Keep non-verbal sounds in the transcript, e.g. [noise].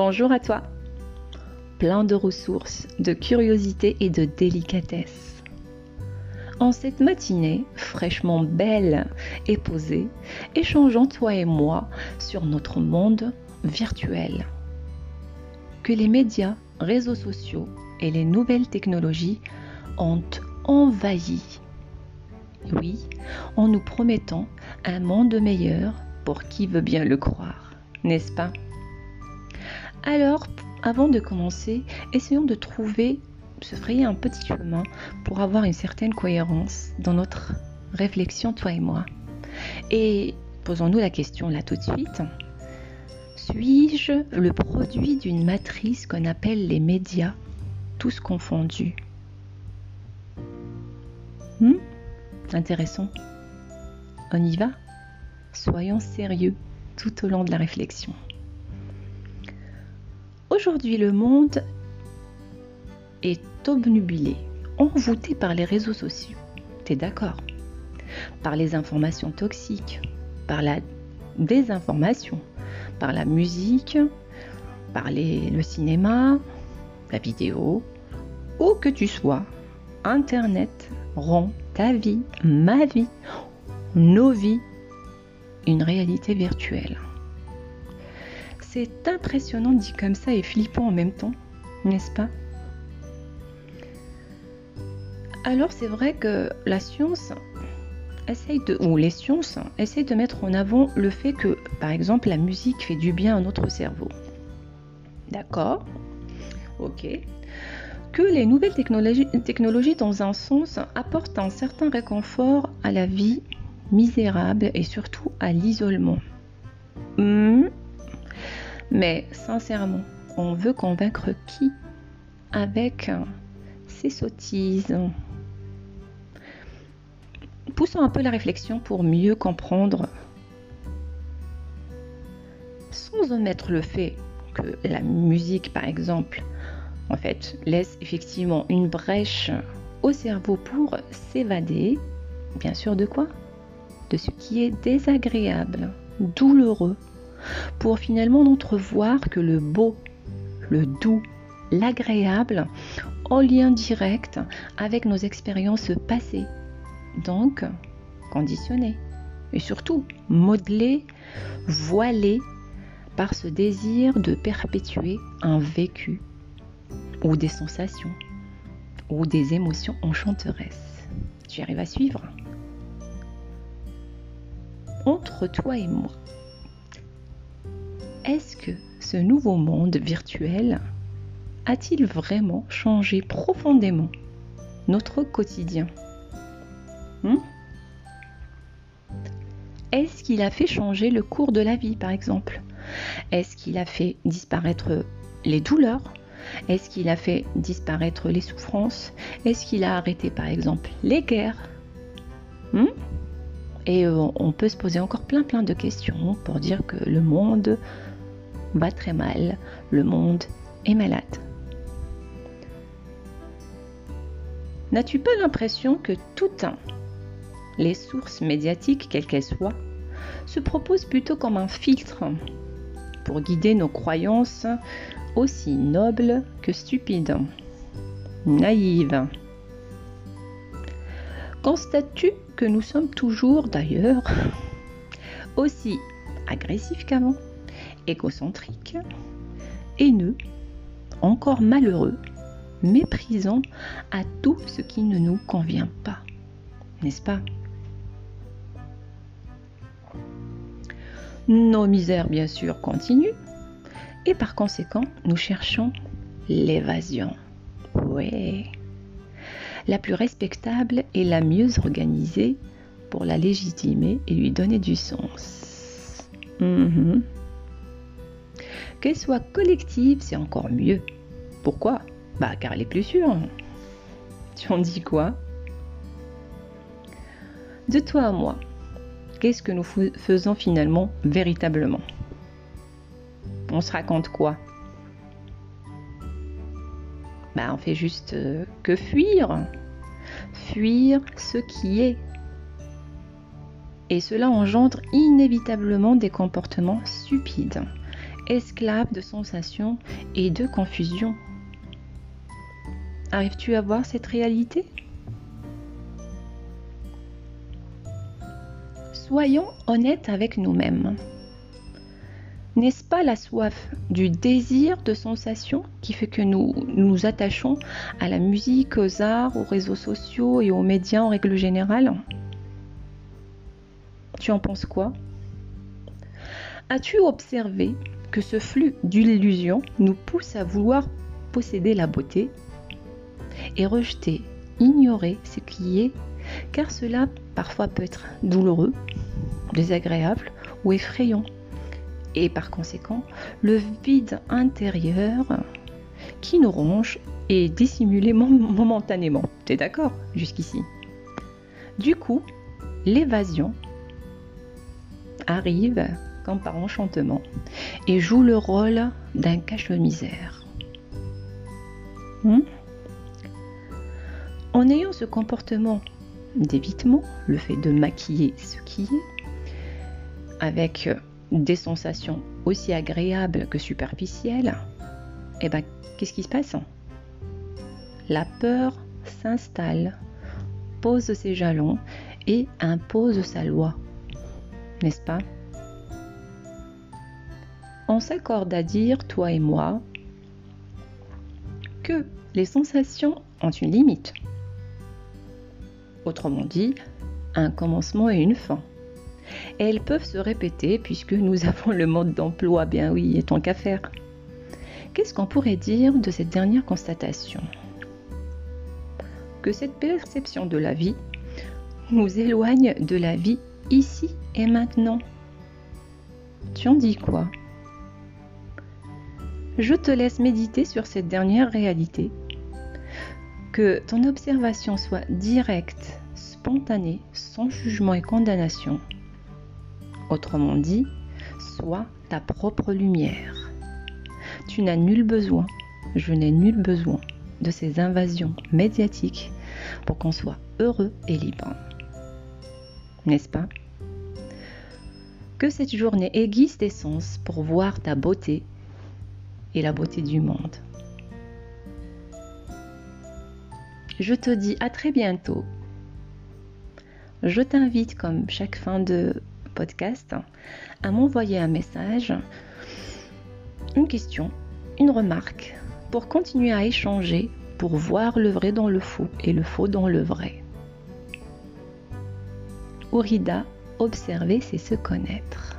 Bonjour à toi. Plein de ressources, de curiosité et de délicatesse. En cette matinée fraîchement belle et posée, échangeons toi et moi sur notre monde virtuel. Que les médias, réseaux sociaux et les nouvelles technologies ont envahi. Oui, en nous promettant un monde meilleur pour qui veut bien le croire, n'est-ce pas? Alors, avant de commencer, essayons de trouver, se frayer un petit chemin pour avoir une certaine cohérence dans notre réflexion, toi et moi. Et posons-nous la question là tout de suite. Suis-je le produit d'une matrice qu'on appelle les médias, tous confondus? Hmm? Intéressant. On y va? Soyons sérieux tout au long de la réflexion. Aujourd'hui, le monde est obnubilé, envoûté par les réseaux sociaux. T'es d'accord? Par les informations toxiques, par la désinformation, par la musique, par le cinéma, la vidéo, où que tu sois, Internet rend ta vie, ma vie, nos vies, une réalité virtuelle. C'est impressionnant dit comme ça et flippant en même temps, n'est-ce pas? Alors c'est vrai que la science essaye de, ou les sciences essayent de mettre en avant le fait que, par exemple, la musique fait du bien à notre cerveau. D'accord? Ok. Que les nouvelles technologies, technologies, dans un sens, apportent un certain réconfort à la vie misérable et surtout à l'isolement. Hmm, mais sincèrement, on veut convaincre qui avec ces sottises? Poussons un peu la réflexion pour mieux comprendre, sans omettre le fait que la musique, par exemple, en fait, laisse effectivement une brèche au cerveau pour s'évader, bien sûr de quoi? De ce qui est désagréable, douloureux, pour finalement n'entrevoir que le beau, le doux, l'agréable, en lien direct avec nos expériences passées, donc conditionnées, et surtout modelées, voilées par ce désir de perpétuer un vécu ou des sensations ou des émotions enchanteresses. Tu arrives à suivre? Entre toi et moi, est-ce que ce nouveau monde virtuel a-t-il vraiment changé profondément notre quotidien hmm? Est-ce qu'il a fait changer le cours de la vie, par exemple? Est-ce qu'il a fait disparaître les douleurs? Est-ce qu'il a fait disparaître les souffrances? Est-ce qu'il a arrêté, par exemple, les guerres? Hmm? Et euh, on peut se poser encore plein plein de questions pour dire que le monde va très mal, le monde est malade. N'as-tu pas l'impression que toutes les sources médiatiques, quelles qu'elles soient, se proposent plutôt comme un filtre pour guider nos croyances aussi nobles que stupides, naïves? Constates-tu que nous sommes toujours d'ailleurs aussi agressifs qu'avant? Égocentrique, haineux, encore malheureux, méprisant à tout ce qui ne nous convient pas. N'est-ce pas? Nos misères, bien sûr, continuent et par conséquent, nous cherchons l'évasion. Ouais. La plus respectable et la mieux organisée pour la légitimer et lui donner du sens. Mhm. Qu'elle soit collective, c'est encore mieux. Pourquoi? Bah car elle est plus sûre. Tu en dis quoi? De toi à moi, qu'est-ce que nous faisons finalement véritablement? On se raconte quoi? Bah on fait juste euh, que fuir. Fuir ce qui est. Et cela engendre inévitablement des comportements stupides esclave de sensations et de confusion. Arrives-tu à voir cette réalité? Soyons honnêtes avec nous-mêmes. N'est-ce pas la soif du désir de sensation qui fait que nous nous attachons à la musique, aux arts, aux réseaux sociaux et aux médias en règle générale? Tu en penses quoi? As-tu observé que ce flux d'illusions nous pousse à vouloir posséder la beauté et rejeter, ignorer ce qui est, car cela parfois peut être douloureux, désagréable ou effrayant. Et par conséquent, le vide intérieur qui nous ronge est dissimulé momentanément. T'es d'accord jusqu'ici? Du coup, l'évasion arrive par enchantement et joue le rôle d'un cache-misère. Hmm? en ayant ce comportement d'évitement, le fait de maquiller ce qui est, avec des sensations aussi agréables que superficielles, eh ben, qu'est-ce qui se passe? La peur s'installe, pose ses jalons et impose sa loi, n'est-ce pas? On s'accorde à dire, toi et moi, que les sensations ont une limite. Autrement dit, un commencement et une fin. elles peuvent se répéter puisque nous [laughs] avons le mode d'emploi, bien oui, et tant qu'à faire. Qu'est-ce qu'on pourrait dire de cette dernière constatation? Que cette perception de la vie nous éloigne de la vie ici et maintenant. Tu en dis quoi? Je te laisse méditer sur cette dernière réalité que ton observation soit directe, spontanée, sans jugement et condamnation. Autrement dit, sois ta propre lumière. Tu n'as nul besoin, je n'ai nul besoin de ces invasions médiatiques pour qu'on soit heureux et libre. N'est-ce pas? Que cette journée aiguise tes sens pour voir ta beauté la beauté du monde. Je te dis à très bientôt. Je t'invite, comme chaque fin de podcast, à m'envoyer un message, une question, une remarque, pour continuer à échanger, pour voir le vrai dans le faux et le faux dans le vrai. Ourida, observer, c'est se connaître.